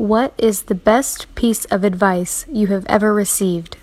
What is the best piece of advice you have ever received?